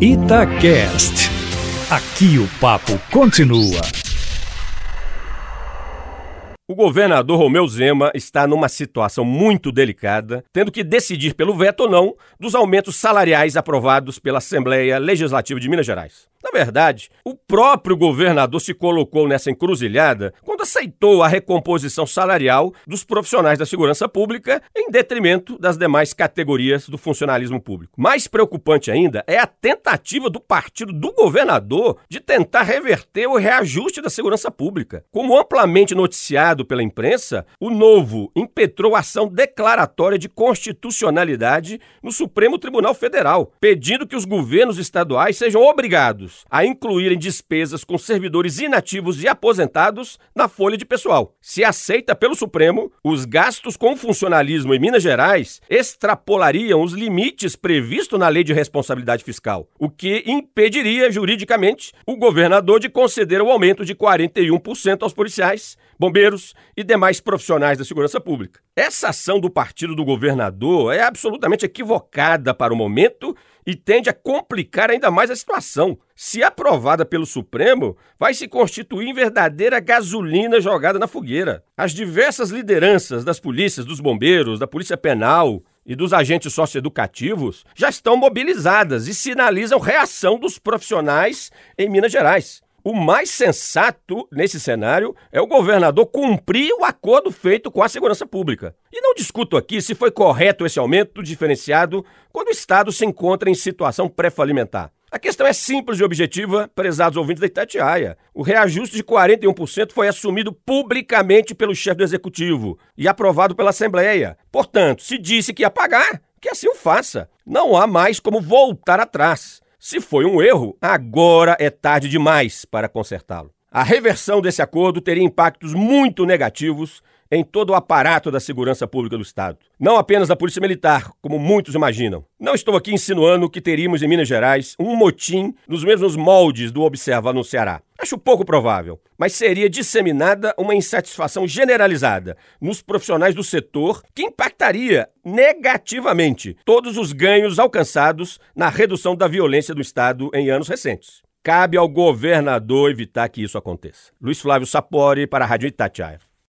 Itacast. Aqui o papo continua. O governador Romeu Zema está numa situação muito delicada, tendo que decidir pelo veto ou não dos aumentos salariais aprovados pela Assembleia Legislativa de Minas Gerais. Na verdade, o próprio governador se colocou nessa encruzilhada quando aceitou a recomposição salarial dos profissionais da segurança pública em detrimento das demais categorias do funcionalismo público. Mais preocupante ainda é a tentativa do partido do governador de tentar reverter o reajuste da segurança pública. Como amplamente noticiado pela imprensa, o Novo impetrou ação declaratória de constitucionalidade no Supremo Tribunal Federal, pedindo que os governos estaduais sejam obrigados a incluírem despesas com servidores inativos e aposentados na folha de pessoal. Se aceita pelo Supremo, os gastos com funcionalismo em Minas Gerais extrapolariam os limites previstos na Lei de Responsabilidade Fiscal, o que impediria juridicamente o governador de conceder o aumento de 41% aos policiais, bombeiros e demais profissionais da segurança pública. Essa ação do partido do governador é absolutamente equivocada para o momento e tende a complicar ainda mais a situação. Se aprovada pelo Supremo, vai se constituir em verdadeira gasolina jogada na fogueira. As diversas lideranças das polícias, dos bombeiros, da Polícia Penal e dos agentes socioeducativos já estão mobilizadas e sinalizam reação dos profissionais em Minas Gerais. O mais sensato nesse cenário é o governador cumprir o acordo feito com a segurança pública. E não discuto aqui se foi correto esse aumento diferenciado quando o Estado se encontra em situação pré-falimentar. A questão é simples e objetiva, prezados ouvintes da Itatiaia. O reajuste de 41% foi assumido publicamente pelo chefe do executivo e aprovado pela Assembleia. Portanto, se disse que ia pagar, que assim o faça. Não há mais como voltar atrás. Se foi um erro, agora é tarde demais para consertá-lo. A reversão desse acordo teria impactos muito negativos em todo o aparato da segurança pública do Estado. Não apenas da Polícia Militar, como muitos imaginam. Não estou aqui insinuando que teríamos em Minas Gerais um motim nos mesmos moldes do Observa no Ceará. Acho pouco provável, mas seria disseminada uma insatisfação generalizada nos profissionais do setor que impactaria negativamente todos os ganhos alcançados na redução da violência do Estado em anos recentes. Cabe ao governador evitar que isso aconteça. Luiz Flávio Sapori para a Rádio Itatiaia.